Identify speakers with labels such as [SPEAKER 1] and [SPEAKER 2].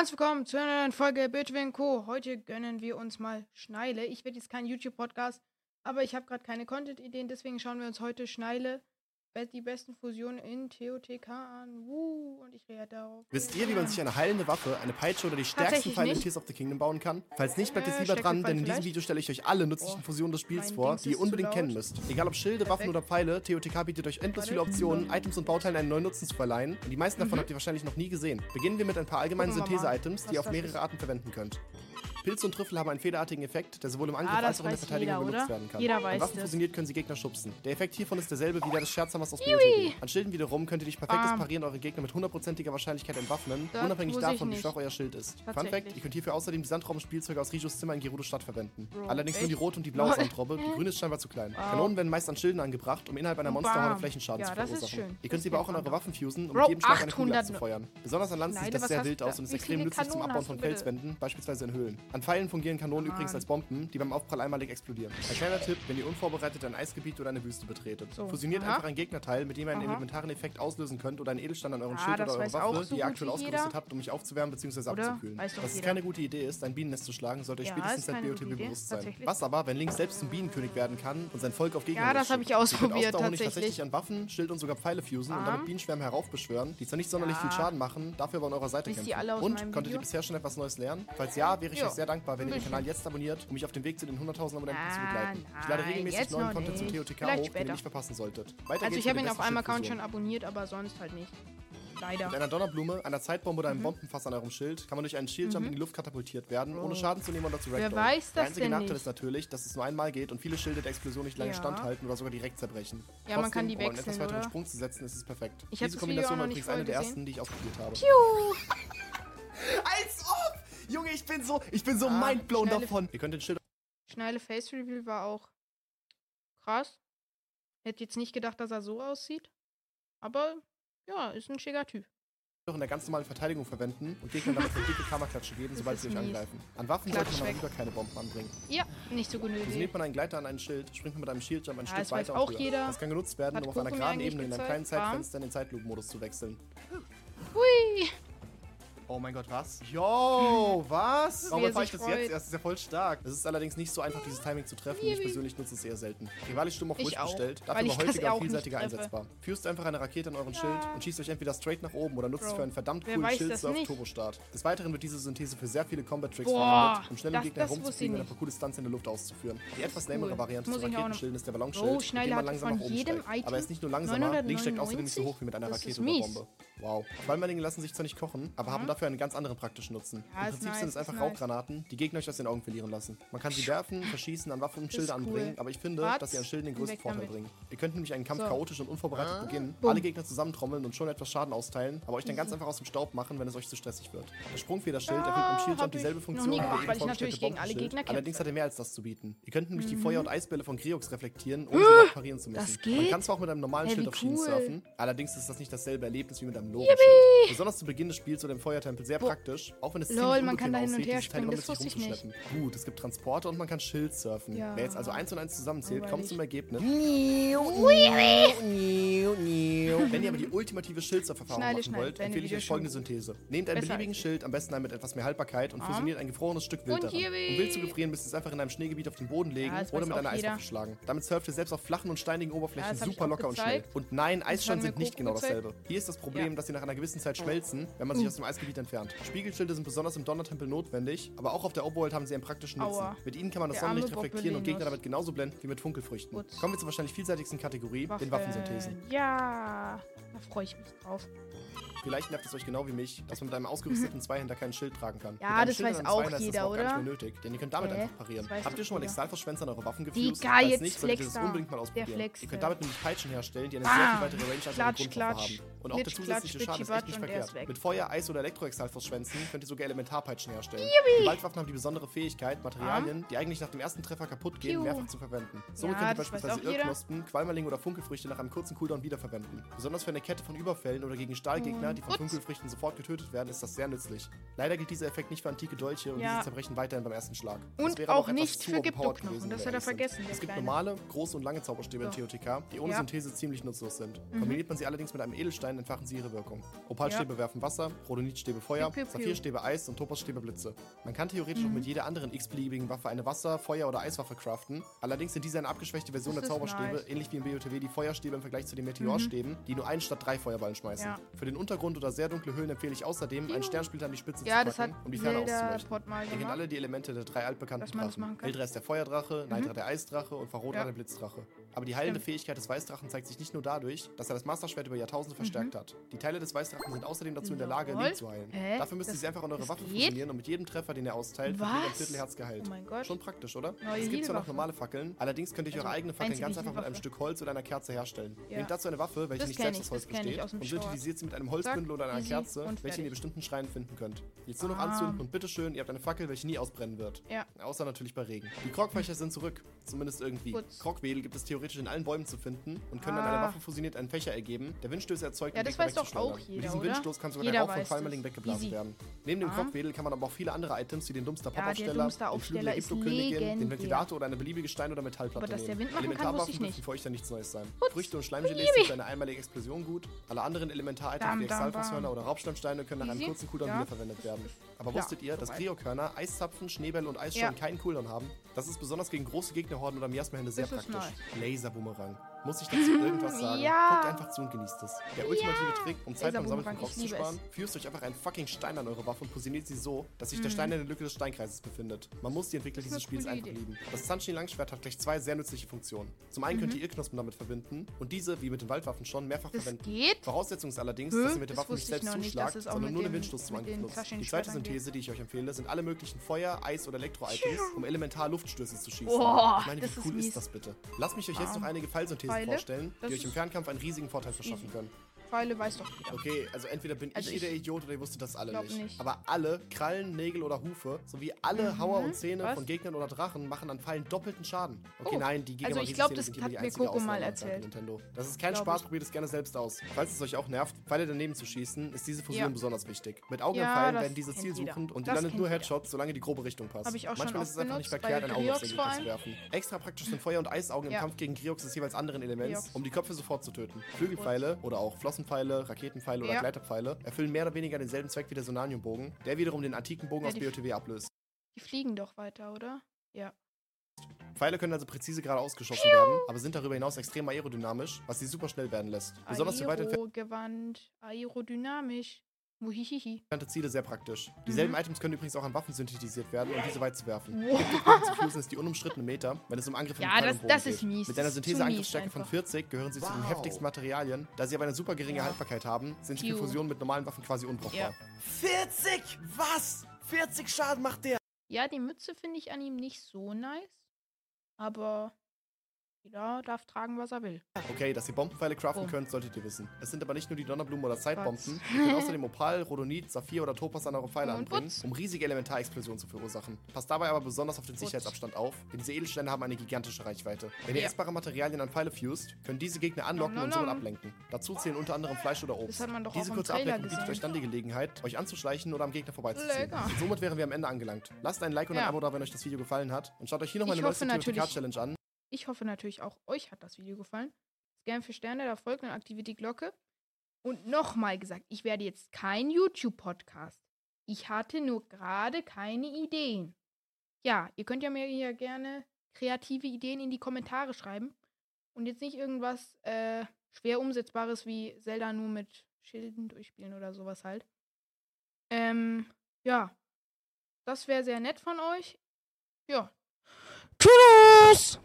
[SPEAKER 1] Herzlich willkommen zu einer neuen Folge Bitwin Co. Heute gönnen wir uns mal Schneile. Ich werde jetzt kein YouTube-Podcast, aber ich habe gerade keine Content-Ideen, deswegen schauen wir uns heute Schneile, die besten Fusionen in TOTK an. Woo, und ich reagiere darauf.
[SPEAKER 2] Wisst ihr, wie man sich eine heilende Waffe, eine Peitsche oder die stärksten Pfeile in. Tears of the Kingdom bauen kann? Falls nicht, bleibt jetzt lieber dran, denn in diesem? Video stelle ich euch alle nützlichen
[SPEAKER 1] Oh,
[SPEAKER 2] Fusionen des Spiels vor,
[SPEAKER 1] Dings
[SPEAKER 2] die ihr unbedingt kennen müsst. Egal ob Schilde, Waffen oder Pfeile, TOTK bietet euch endlos viele. Optionen, Items und Bauteilen einen neuen Nutzen zu verleihen. Und die meisten davon habt ihr wahrscheinlich noch nie gesehen. Beginnen wir mit ein paar allgemeinen Synthese-Items, die ihr auf mehrere. Arten verwenden könnt. Pilze und Trüffel haben einen federartigen Effekt, der sowohl im Angriff
[SPEAKER 1] Ah,
[SPEAKER 2] als auch in der Verteidigung
[SPEAKER 1] jeder,
[SPEAKER 2] benutzt
[SPEAKER 1] oder?
[SPEAKER 2] werden kann.
[SPEAKER 1] Jeder
[SPEAKER 2] Wenn
[SPEAKER 1] weiß
[SPEAKER 2] Waffen
[SPEAKER 1] das.
[SPEAKER 2] fusioniert, können sie Gegner schubsen. Der Effekt hiervon ist derselbe wie der des Scherzhammers aus. BOTW. An Schilden wiederum könnt ihr durch perfektes
[SPEAKER 1] Bam.
[SPEAKER 2] Parieren eure Gegner mit hundertprozentiger Wahrscheinlichkeit entwaffnen,
[SPEAKER 1] Das
[SPEAKER 2] unabhängig davon, wie schwach euer Schild ist. Fun Fact, ihr könnt hierfür außerdem die Sandraubenspielzeuge aus Rijos Zimmer in Gerudo Stadt verwenden.
[SPEAKER 1] Bro,
[SPEAKER 2] Allerdings nur die
[SPEAKER 1] echt?
[SPEAKER 2] rote und die blaue
[SPEAKER 1] Lol.
[SPEAKER 2] Sandrobbe, die grüne ist scheinbar zu klein.
[SPEAKER 1] Wow.
[SPEAKER 2] Kanonen werden meist an Schilden angebracht, um innerhalb einer
[SPEAKER 1] Bam.
[SPEAKER 2] Monsterhorde Flächenschaden
[SPEAKER 1] Ja,
[SPEAKER 2] zu verursachen. Ihr könnt sie aber auch in
[SPEAKER 1] kennt
[SPEAKER 2] eure Waffen fusen, um mit jedem Schlag eine Kugel
[SPEAKER 1] 800
[SPEAKER 2] abzufeuern. Besonders an Land sieht das sehr wild aus und ist extrem nützlich zum Abbauen von? Felswänden, beispielsweise in Höhlen. An Pfeilen fungieren Kanonen
[SPEAKER 1] Mann.
[SPEAKER 2] übrigens als Bomben, die beim Aufprall einmalig explodieren. Ein kleiner Tipp, wenn ihr unvorbereitet ein Eisgebiet oder eine Wüste betretet.
[SPEAKER 1] So,
[SPEAKER 2] Fusioniert
[SPEAKER 1] aha.
[SPEAKER 2] einfach ein Gegnerteil, mit dem ihr einen
[SPEAKER 1] Aha.
[SPEAKER 2] elementaren Effekt auslösen könnt oder einen Edelstein an euren
[SPEAKER 1] Ah,
[SPEAKER 2] Schild oder eure
[SPEAKER 1] weiß auch
[SPEAKER 2] Waffe,
[SPEAKER 1] so
[SPEAKER 2] die ihr aktuell ausgerüstet habt, um mich aufzuwärmen bzw. Abzukühlen. Dass es
[SPEAKER 1] jeder.
[SPEAKER 2] keine gute Idee ist, ein Bienennest zu schlagen, sollte euch
[SPEAKER 1] Ja,
[SPEAKER 2] spätestens seit
[SPEAKER 1] Idee,
[SPEAKER 2] bewusst sein. Was aber, wenn Link selbst zum Bienenkönig werden kann und sein Volk auf Gegner
[SPEAKER 1] Ja, das habe ich ausprobiert,
[SPEAKER 2] tatsächlich.
[SPEAKER 1] tatsächlich.
[SPEAKER 2] tatsächlich an Waffen, Schild und sogar Pfeile fusen und damit Bienenschwärme heraufbeschwören, die zwar nicht sonderlich viel Schaden machen, dafür aber an eurer Seite kämpfen. und konntet ihr bisher schon etwas Neues lernen? Falls ja, wäre ich euch sehr dankbar, wenn ihr den. Kanal jetzt abonniert, um mich auf dem Weg zu den 100.000 Abonnenten zu
[SPEAKER 1] Ah,
[SPEAKER 2] begleiten. Ich lade
[SPEAKER 1] nein,
[SPEAKER 2] regelmäßig neuen Content zum. TOTK
[SPEAKER 1] Vielleicht
[SPEAKER 2] hoch, den ihr
[SPEAKER 1] später.
[SPEAKER 2] nicht verpassen solltet. Weiter
[SPEAKER 1] Also ich habe ihn
[SPEAKER 2] der
[SPEAKER 1] auf einem Account schon abonniert, aber sonst halt nicht. Leider.
[SPEAKER 2] Mit einer Donnerblume, einer Zeitbombe oder einem
[SPEAKER 1] Mhm.
[SPEAKER 2] Bombenfass an eurem Schild kann man durch einen Shieldjump in die Luft katapultiert werden, ohne
[SPEAKER 1] Bro.
[SPEAKER 2] Schaden zu nehmen oder zu
[SPEAKER 1] Wer weiß
[SPEAKER 2] Der
[SPEAKER 1] das
[SPEAKER 2] einzige
[SPEAKER 1] denn
[SPEAKER 2] Nachteil
[SPEAKER 1] nicht?
[SPEAKER 2] ist natürlich, dass es nur einmal geht und viele Schilde der Explosion nicht lange
[SPEAKER 1] Ja.
[SPEAKER 2] standhalten oder sogar direkt zerbrechen.
[SPEAKER 1] Ja, man kann die
[SPEAKER 2] um einen etwas
[SPEAKER 1] wechseln,
[SPEAKER 2] weiteren
[SPEAKER 1] oder?
[SPEAKER 2] Sprung zu setzen, ist es perfekt.
[SPEAKER 1] Ich
[SPEAKER 2] Diese Kombination war übrigens eine der ersten, die ich ausprobiert habe.
[SPEAKER 1] Piu!
[SPEAKER 2] Als ob! Junge, ich bin so, ich bin so
[SPEAKER 1] Ah,
[SPEAKER 2] mindblown
[SPEAKER 1] schnelle-
[SPEAKER 2] davon. Ihr könnt den Schild
[SPEAKER 1] Schnelle Face Reveal war auch krass. Hätte jetzt nicht gedacht, dass er so aussieht. Aber ja, ist ein schicker Typ.
[SPEAKER 2] auch in der ganz normalen Verteidigung verwenden und Gegnern damit eine dicke Kammerklatsche geben, sobald sie euch
[SPEAKER 1] mies.
[SPEAKER 2] angreifen. An Waffen
[SPEAKER 1] Klatsch
[SPEAKER 2] sollte man aber lieber keine Bomben anbringen.
[SPEAKER 1] Ja, nicht so gute Idee.
[SPEAKER 2] Fusioniert man einen Gleiter an ein Schild, springt man mit einem Shieldjump ein
[SPEAKER 1] Ja,
[SPEAKER 2] Stück
[SPEAKER 1] das weiß
[SPEAKER 2] weiter
[SPEAKER 1] auch
[SPEAKER 2] höher.
[SPEAKER 1] jeder.
[SPEAKER 2] Das kann genutzt werden,
[SPEAKER 1] Hat
[SPEAKER 2] um auf einer geraden Ebene in einem kleinen. Zeitfenster in den Zeitlupenmodus zu wechseln.
[SPEAKER 1] Hui!
[SPEAKER 2] Oh mein Gott, was? Yo, was? Warum
[SPEAKER 1] er
[SPEAKER 2] erfahre ich das
[SPEAKER 1] freut.
[SPEAKER 2] jetzt? erst? ist ja voll stark. Es ist allerdings nicht so einfach, dieses Timing zu treffen. Ich persönlich nutze es eher selten. Rivali Sturm auf
[SPEAKER 1] Ich
[SPEAKER 2] ruhig
[SPEAKER 1] auch,
[SPEAKER 2] gestellt, dafür aber
[SPEAKER 1] das
[SPEAKER 2] häufiger
[SPEAKER 1] auch
[SPEAKER 2] und vielseitiger einsetzbar. Fürst einfach eine Rakete an euren Schild und schießt euch entweder straight nach oben oder nutzt
[SPEAKER 1] Bro,
[SPEAKER 2] für einen verdammt
[SPEAKER 1] wer
[SPEAKER 2] coolen
[SPEAKER 1] weiß
[SPEAKER 2] Shield
[SPEAKER 1] das
[SPEAKER 2] Surf
[SPEAKER 1] nicht?
[SPEAKER 2] Turbo Start. Des Weiteren wird diese Synthese für sehr viele Combat-Tricks verwendet, um schnell
[SPEAKER 1] das-
[SPEAKER 2] Gegner herumzufliegen und ein paar coole Stunts in der Luft auszuführen. Die etwas
[SPEAKER 1] cool.
[SPEAKER 2] lamere Variante
[SPEAKER 1] Muss
[SPEAKER 2] zum
[SPEAKER 1] ich auch noch-
[SPEAKER 2] Raketenschild ist der Ballonschild,
[SPEAKER 1] Bro,
[SPEAKER 2] mit dem man langsam nach oben steigt. Aber er ist nicht nur langsamer, Link steigt außerdem nicht so
[SPEAKER 1] 999?
[SPEAKER 2] hoch wie mit einer Rakete oder. Bombe. Wow. Qualmeringe lassen sich zwar nicht kochen, aber haben dafür einen ganz anderen praktischen Nutzen.
[SPEAKER 1] Ja,
[SPEAKER 2] Im Prinzip sind
[SPEAKER 1] nice,
[SPEAKER 2] es einfach
[SPEAKER 1] nice.
[SPEAKER 2] Rauchgranaten, die Gegner euch aus den Augen verlieren lassen. Man kann sie werfen, verschießen, an Waffen und Schilde
[SPEAKER 1] cool.
[SPEAKER 2] anbringen, aber ich finde,
[SPEAKER 1] Wart,
[SPEAKER 2] dass sie an Schilden den größten Vorteil
[SPEAKER 1] damit.
[SPEAKER 2] bringen. Ihr könnt nämlich einen Kampf
[SPEAKER 1] So.
[SPEAKER 2] chaotisch und unvorbereitet beginnen,
[SPEAKER 1] Bumm.
[SPEAKER 2] alle Gegner zusammentrommeln und schon etwas Schaden austeilen, aber euch dann ganz einfach aus dem Staub machen, wenn es euch zu stressig wird. Das Sprungfederschild
[SPEAKER 1] Ja,
[SPEAKER 2] erfüllt im
[SPEAKER 1] hab
[SPEAKER 2] Shieldjump
[SPEAKER 1] ich
[SPEAKER 2] dieselbe Funktion wie der
[SPEAKER 1] gemacht, weil ich natürlich gegen alle. Gegner kämpfe.
[SPEAKER 2] Allerdings hat er mehr als das zu bieten. Ihr könnt nämlich die Feuer- und Eisbälle von Griox reflektieren, ohne sie parieren zu müssen.
[SPEAKER 1] das
[SPEAKER 2] Man kann zwar auch mit einem normalen Schild auf Schienen surfen, allerdings ist das nicht dasselbe Erlebnis wie mit einem Lore-Schild. Besonders zu Beginn des Spiels oder im Feuertempel sehr
[SPEAKER 1] Boah.
[SPEAKER 2] praktisch, auch wenn es
[SPEAKER 1] Lol,
[SPEAKER 2] ziemlich
[SPEAKER 1] man kann da hin und her springen, das
[SPEAKER 2] mit sich
[SPEAKER 1] wusste ich nicht.
[SPEAKER 2] rumzuschleppen. Gut, es gibt Transporter und man kann Schild surfen.
[SPEAKER 1] Ja.
[SPEAKER 2] Wer jetzt also eins und eins zusammenzählt, kommt zum Ergebnis. Wenn ihr aber die ultimative Schildsurferfahrung
[SPEAKER 1] Schneide,
[SPEAKER 2] machen
[SPEAKER 1] schneide,
[SPEAKER 2] wollt, empfehle ich euch folgende Synthese. Nehmt einen
[SPEAKER 1] Besser
[SPEAKER 2] beliebigen. Schild, am besten einen mit etwas mehr Haltbarkeit und
[SPEAKER 1] Ah.
[SPEAKER 2] fusioniert ein gefrorenes Stück Wild daran. Um Wild zu gefrieren, müsst ihr es einfach in einem Schneegebiet auf den Boden legen
[SPEAKER 1] Ja,
[SPEAKER 2] oder mit einer
[SPEAKER 1] jeder.
[SPEAKER 2] Eiswaffe schlagen. Damit surft ihr selbst auf flachen und steinigen Oberflächen
[SPEAKER 1] ich
[SPEAKER 2] super locker und schnell.
[SPEAKER 1] gezeigt.
[SPEAKER 2] Und nein,
[SPEAKER 1] mir
[SPEAKER 2] sind nicht genau
[SPEAKER 1] gezeigt.
[SPEAKER 2] dasselbe. Hier ist das Problem,
[SPEAKER 1] Ja.
[SPEAKER 2] dass sie nach einer gewissen Zeit schmelzen, wenn man sich aus dem Eisgebiet entfernt. Spiegelschilde sind besonders im Donnertempel notwendig, aber auch auf der Overworld haben sie einen praktischen Nutzen.
[SPEAKER 1] Aua.
[SPEAKER 2] Mit ihnen kann man das Sonnenlicht reflektieren und. Gegner damit genauso blenden wie mit Funkelfrüchten. Kommen wir zur wahrscheinlich vielseitigsten Kategorie, den Waffensynthesen.
[SPEAKER 1] Ja, da freue ich mich drauf.
[SPEAKER 2] Vielleicht nervt es euch genau wie mich, dass man mit einem ausgerüsteten Zweihänder keinen Schild tragen kann.
[SPEAKER 1] Ja, das
[SPEAKER 2] Schild
[SPEAKER 1] weiß auch
[SPEAKER 2] Zweihänder ist das
[SPEAKER 1] jeder,
[SPEAKER 2] überhaupt gar nicht
[SPEAKER 1] oder?
[SPEAKER 2] mehr nötig, denn ihr könnt damit
[SPEAKER 1] Hä?
[SPEAKER 2] einfach parieren. Habt ihr schon mal
[SPEAKER 1] jeder.
[SPEAKER 2] Exalfos-Schwänze an eure Waffen gefused? Falls
[SPEAKER 1] jetzt
[SPEAKER 2] nicht, solltet ihr das unbedingt mal ausprobieren. Ihr könnt damit nämlich Peitschen herstellen, die eine
[SPEAKER 1] Bam.
[SPEAKER 2] sehr viel weitere Range als eure Grundwaffe
[SPEAKER 1] klatsch.
[SPEAKER 2] haben. Und auch der
[SPEAKER 1] Klitsch,
[SPEAKER 2] zusätzliche
[SPEAKER 1] klatsch,
[SPEAKER 2] Schaden ist echt nicht
[SPEAKER 1] er
[SPEAKER 2] verkehrt. Mit Feuer, Eis oder Elektro-Exalfos-Schwänzen könnt ihr sogar Elementarpeitschen herstellen. Die Waldwaffen haben die besondere Fähigkeit, Materialien, die eigentlich nach dem ersten Treffer kaputt gehen,
[SPEAKER 1] Piu.
[SPEAKER 2] mehrfach zu verwenden. Somit
[SPEAKER 1] Ja,
[SPEAKER 2] könnt ihr beispielsweise
[SPEAKER 1] auch.
[SPEAKER 2] Irrknospen, Qualmerlinge oder Funkelfrüchte nach einem kurzen Cooldown wiederverwenden. Besonders für eine Kette von Überfällen oder gegen Stahlgegner Gegner, die von
[SPEAKER 1] Putz.
[SPEAKER 2] Funkelfrüchten sofort getötet werden, ist das sehr nützlich. Leider gilt dieser Effekt nicht für antike Dolche und
[SPEAKER 1] Ja.
[SPEAKER 2] diese zerbrechen weiterhin beim ersten Schlag.
[SPEAKER 1] Und auch
[SPEAKER 2] etwas
[SPEAKER 1] nicht für Giptoknochen, das hat er vergessen, der
[SPEAKER 2] Es gibt normale, große und lange Zauberstäbe in. TOTK, die ohne. Synthese ziemlich nutzlos sind.
[SPEAKER 1] Mhm.
[SPEAKER 2] Kombiniert man sie allerdings mit einem Edelstein, entfachen sie ihre Wirkung. Opalstäbe werfen Wasser, Rhodonitstäbe Feuer,
[SPEAKER 1] Piu, piu, piu.
[SPEAKER 2] Saphirstäbe Eis und Topazstäbe Blitze. Man kann theoretisch auch
[SPEAKER 1] Mhm.
[SPEAKER 2] mit jeder anderen x-beliebigen Waffe eine Wasser-, Feuer- oder Eiswaffe craften. Allerdings sind diese eine abgeschwächte Version
[SPEAKER 1] Das
[SPEAKER 2] der Zauberstäbe,
[SPEAKER 1] nice.
[SPEAKER 2] ähnlich wie im BOTW die Feuerstäbe im Vergleich zu den Meteorstäben, die nur einen statt drei Feuerballen schmeißen.
[SPEAKER 1] Ja.
[SPEAKER 2] Für den Untergrund oder sehr dunkle Höhlen empfehle ich außerdem, einen
[SPEAKER 1] Piu.
[SPEAKER 2] Sternspieler an die Spitze
[SPEAKER 1] Ja,
[SPEAKER 2] zu packen, um die Ferne auszuleuchten. Kennt
[SPEAKER 1] gemacht.
[SPEAKER 2] alle die Elemente der drei altbekannten Drachen. Eldra ist der Feuerdrache, Neidra der Eisdrache und Varrotra
[SPEAKER 1] Ja.
[SPEAKER 2] der Blitzdrache. Aber die heilende
[SPEAKER 1] Stimmt.
[SPEAKER 2] Fähigkeit des Weißdrachen zeigt sich nicht nur dadurch, dass er das Masterschwert über Jahrtausende verstärkt hat. Die Teile des Weißdrachen sind außerdem dazu in der Lage. Link zu heilen.
[SPEAKER 1] Hä?
[SPEAKER 2] Dafür müsst ihr sie einfach an eure Waffe
[SPEAKER 1] geht?
[SPEAKER 2] fusionieren und mit jedem Treffer, den er austeilt, wird jeder ein? Viertelherz geheilt.
[SPEAKER 1] Oh mein Gott.
[SPEAKER 2] Schon praktisch, oder?
[SPEAKER 1] Neue
[SPEAKER 2] es gibt zwar noch normale Fackeln, allerdings könnt ihr
[SPEAKER 1] Also
[SPEAKER 2] eure eigene Fackeln ganz einfach mit einem. Stück Holz oder einer Kerze herstellen.
[SPEAKER 1] Ja.
[SPEAKER 2] Nehmt dazu eine Waffe, welche
[SPEAKER 1] Das
[SPEAKER 2] nicht selbst aus Holz besteht,
[SPEAKER 1] aus
[SPEAKER 2] und synthetisiert sie mit einem Holzbündel oder einer Kerze, welche ihr bestimmten Schreinen finden könnt. Jetzt nur noch
[SPEAKER 1] Ah.
[SPEAKER 2] anzünden und bitteschön, ihr habt eine Fackel, welche nie ausbrennen wird.
[SPEAKER 1] Ja.
[SPEAKER 2] Außer natürlich bei Regen. Die Krogfächer sind zurück. Zumindest irgendwie. Krogwedel gibt es theoretisch in allen Bäumen zu finden und können
[SPEAKER 1] Ah.
[SPEAKER 2] einer Waffe fusioniert einen Fächer ergeben, der Windstöße erzeugt,
[SPEAKER 1] Ja, das weiß doch auch jeder,
[SPEAKER 2] Mit diesem
[SPEAKER 1] oder?
[SPEAKER 2] Windstoß kann sogar
[SPEAKER 1] Jeder
[SPEAKER 2] der Rauch von
[SPEAKER 1] das.
[SPEAKER 2] weggeblasen
[SPEAKER 1] Easy.
[SPEAKER 2] werden. Neben dem
[SPEAKER 1] Ah.
[SPEAKER 2] Krogwedel kann man aber auch viele andere Items wie den Dumpster
[SPEAKER 1] der
[SPEAKER 2] Poppaufsteller, den Flügel der Gipfelkönigin, den. Ventilator oder eine beliebige Stein- oder Metallplatte
[SPEAKER 1] Aber dass der. Wind machen kann,
[SPEAKER 2] Elementarwaffen
[SPEAKER 1] ich
[SPEAKER 2] dürfen dann nichts Neues sein.
[SPEAKER 1] Putz.
[SPEAKER 2] Früchte und Schleimgelees
[SPEAKER 1] Yippie.
[SPEAKER 2] sind für eine einmalige Explosion gut. Alle anderen Elementar-Items wie
[SPEAKER 1] bam.
[SPEAKER 2] oder Raubstammsteine können nach einem kurzen Cooldown
[SPEAKER 1] Ja.
[SPEAKER 2] wiederverwendet werden. Aber
[SPEAKER 1] Klar,
[SPEAKER 2] wusstet ihr, dass
[SPEAKER 1] soweit.
[SPEAKER 2] Kriokörner, Eiszapfen, Schneebälle und Eisschaum
[SPEAKER 1] Ja.
[SPEAKER 2] keinen Cooldown haben? Das ist besonders gegen große Gegnerhorden oder Miasmahände sehr praktisch. Laserboomerang. Muss ich dazu irgendwas sagen?
[SPEAKER 1] Ja.
[SPEAKER 2] Guckt einfach zu und genießt es. Der ultimative Trick, um Zeit beim Sammeln von
[SPEAKER 1] ich
[SPEAKER 2] zu sparen, füßt euch einfach einen fucking Stein an eure Waffe und positioniert sie so, dass sich
[SPEAKER 1] Mhm.
[SPEAKER 2] der Stein in der Lücke des Steinkreises befindet. Man muss die Entwickler dieses Spiels einfach
[SPEAKER 1] Idee.
[SPEAKER 2] lieben. Das Sunshine Langschwert hat gleich zwei sehr nützliche Funktionen. Zum einen könnt ihr Irrknospen damit verbinden und diese, wie mit den Waldwaffen schon, mehrfach
[SPEAKER 1] Das
[SPEAKER 2] verwenden.
[SPEAKER 1] geht?
[SPEAKER 2] Voraussetzung ist allerdings,
[SPEAKER 1] Hä?
[SPEAKER 2] dass ihr mit der
[SPEAKER 1] Das
[SPEAKER 2] Waffe nicht selbst
[SPEAKER 1] nicht,
[SPEAKER 2] zuschlagt,
[SPEAKER 1] auch
[SPEAKER 2] sondern nur den Windstoß zum Angriff nutzt. Die zweite. Synthese, die ich euch empfehle, sind alle möglichen Feuer-, Eis- oder Elektro-Items, um Elementar-Luftstöße zu schießen. Ich meine, wie cool ist, das bitte? Lasst mich euch jetzt noch einige Fallsynthesen
[SPEAKER 1] Pfeile?
[SPEAKER 2] vorstellen, die euch im Fernkampf einen riesigen Vorteil verschaffen
[SPEAKER 1] easy.
[SPEAKER 2] können.
[SPEAKER 1] Pfeile weiß doch jeder.
[SPEAKER 2] Okay, also entweder bin
[SPEAKER 1] Also
[SPEAKER 2] ich hier
[SPEAKER 1] ich
[SPEAKER 2] der Idiot oder ihr wusstet das alle nicht.
[SPEAKER 1] nicht.
[SPEAKER 2] Aber alle Krallen, Nägel oder Hufe sowie alle
[SPEAKER 1] Mhm.
[SPEAKER 2] Hauer und Zähne
[SPEAKER 1] Was?
[SPEAKER 2] von Gegnern oder Drachen machen an Pfeilen doppelten Schaden. Okay,
[SPEAKER 1] Oh.
[SPEAKER 2] nein, die
[SPEAKER 1] Also ich
[SPEAKER 2] Gigamagießszene
[SPEAKER 1] glaub, das
[SPEAKER 2] sind hier
[SPEAKER 1] hat
[SPEAKER 2] die
[SPEAKER 1] mir
[SPEAKER 2] einzige
[SPEAKER 1] Coco mal erzählt.
[SPEAKER 2] danke, Nintendo. Das ist kein
[SPEAKER 1] Glaub
[SPEAKER 2] Spaß,
[SPEAKER 1] ich.
[SPEAKER 2] probiert es gerne selbst aus. Falls es euch auch nervt, Pfeile daneben zu schießen, ist diese Fusion
[SPEAKER 1] Ja.
[SPEAKER 2] besonders wichtig. Mit Augen
[SPEAKER 1] Ja,
[SPEAKER 2] und Pfeilen werden diese zielsuchend
[SPEAKER 1] jeder.
[SPEAKER 2] und ihr
[SPEAKER 1] Das
[SPEAKER 2] landet nur
[SPEAKER 1] jeder.
[SPEAKER 2] Headshots, solange die grobe Richtung passt.
[SPEAKER 1] Hab ich auch schon
[SPEAKER 2] Manchmal ist es einfach nicht verkehrt, ein Auge Gegner zu werfen. Extra praktisch sind Feuer- und Eisaugen im. Kampf gegen Griox des jeweils anderen Elements, um die Köpfe sofort zu töten. Flügelpfeile oder auch Flossenpfeile, Raketenpfeile oder
[SPEAKER 1] Ja.
[SPEAKER 2] Gleiterpfeile erfüllen mehr oder weniger denselben Zweck wie der Sonaniumbogen, der wiederum den antiken Bogen
[SPEAKER 1] Ja,
[SPEAKER 2] aus
[SPEAKER 1] die-
[SPEAKER 2] BOTW ablöst.
[SPEAKER 1] Die fliegen doch weiter, oder? Ja.
[SPEAKER 2] Pfeile können also präzise geradeaus geschossen werden, aber sind darüber hinaus extrem aerodynamisch, was sie super schnell werden lässt. Besonders für weit
[SPEAKER 1] Aero-Gewand. Aerodynamisch. Muhihihi.
[SPEAKER 2] Ziele sehr praktisch. Dieselben
[SPEAKER 1] Mhm.
[SPEAKER 2] Items können übrigens auch an Waffen synthetisiert werden, um diese weit zu werfen.
[SPEAKER 1] Wow.
[SPEAKER 2] Zu fusen ist die unumstrittene Meter, wenn es um Angriffe
[SPEAKER 1] Ja, das- das
[SPEAKER 2] geht.
[SPEAKER 1] ist mies.
[SPEAKER 2] Mit einer Synthese-Angriffsstärke von
[SPEAKER 1] einfach.
[SPEAKER 2] 40 gehören sie zu den
[SPEAKER 3] Wow.
[SPEAKER 2] heftigsten Materialien. Da sie aber eine super geringe
[SPEAKER 1] Ja.
[SPEAKER 2] Haltbarkeit haben, sind sie für
[SPEAKER 1] Piu.
[SPEAKER 2] Fusionen mit normalen Waffen quasi unbrauchbar.
[SPEAKER 1] Ja.
[SPEAKER 3] 40? Was? 40 Schaden macht der?
[SPEAKER 1] Ja, die Mütze finde ich an ihm nicht so nice. Aber jeder darf tragen, was er will.
[SPEAKER 2] Okay, dass ihr Bombenpfeile craften
[SPEAKER 1] Oh.
[SPEAKER 2] könnt, solltet ihr wissen. Es sind aber nicht nur die Donnerblumen oder Zeitbomben. Ihr könnt außerdem Opal, Rhodonit, Saphir oder Topaz an eure Pfeile
[SPEAKER 1] Und
[SPEAKER 2] anbringen,
[SPEAKER 1] Putz.
[SPEAKER 2] um riesige Elementarexplosionen zu verursachen. Passt dabei aber besonders auf den
[SPEAKER 1] Putz.
[SPEAKER 2] Sicherheitsabstand auf, denn diese Edelsteine haben eine gigantische Reichweite. Wenn ihr essbare Materialien an Pfeile fused, können diese Gegner anlocken
[SPEAKER 1] Nom,
[SPEAKER 2] und
[SPEAKER 1] nom, nom.
[SPEAKER 2] ablenken. Dazu zählen unter anderem Fleisch oder Obst. Diese kurze Ablenkung bietet euch dann die Gelegenheit, euch anzuschleichen oder am Gegner vorbeizuziehen. Somit wären wir am Ende angelangt. Lasst ein Like und ein
[SPEAKER 1] Ja.
[SPEAKER 2] Abo da, wenn euch das Video gefallen hat. Und schaut euch hier noch
[SPEAKER 1] Ich
[SPEAKER 2] meine neueste
[SPEAKER 1] hoffe natürlich-
[SPEAKER 2] TOTK-Challenge an.
[SPEAKER 1] Ich hoffe natürlich auch, euch hat das Video gefallen. Scan für Sterne, da folgt und aktiviert die Glocke. Und nochmal gesagt, ich werde jetzt kein YouTube-Podcast. Ich hatte nur gerade keine Ideen. Ja, ihr könnt ja mir hier gerne kreative Ideen in die Kommentare schreiben. Und jetzt nicht irgendwas äh, schwer umsetzbares wie Zelda nur mit Schilden durchspielen oder sowas halt. Ähm, ja. Das wäre sehr nett von euch. Ja. Tschüss!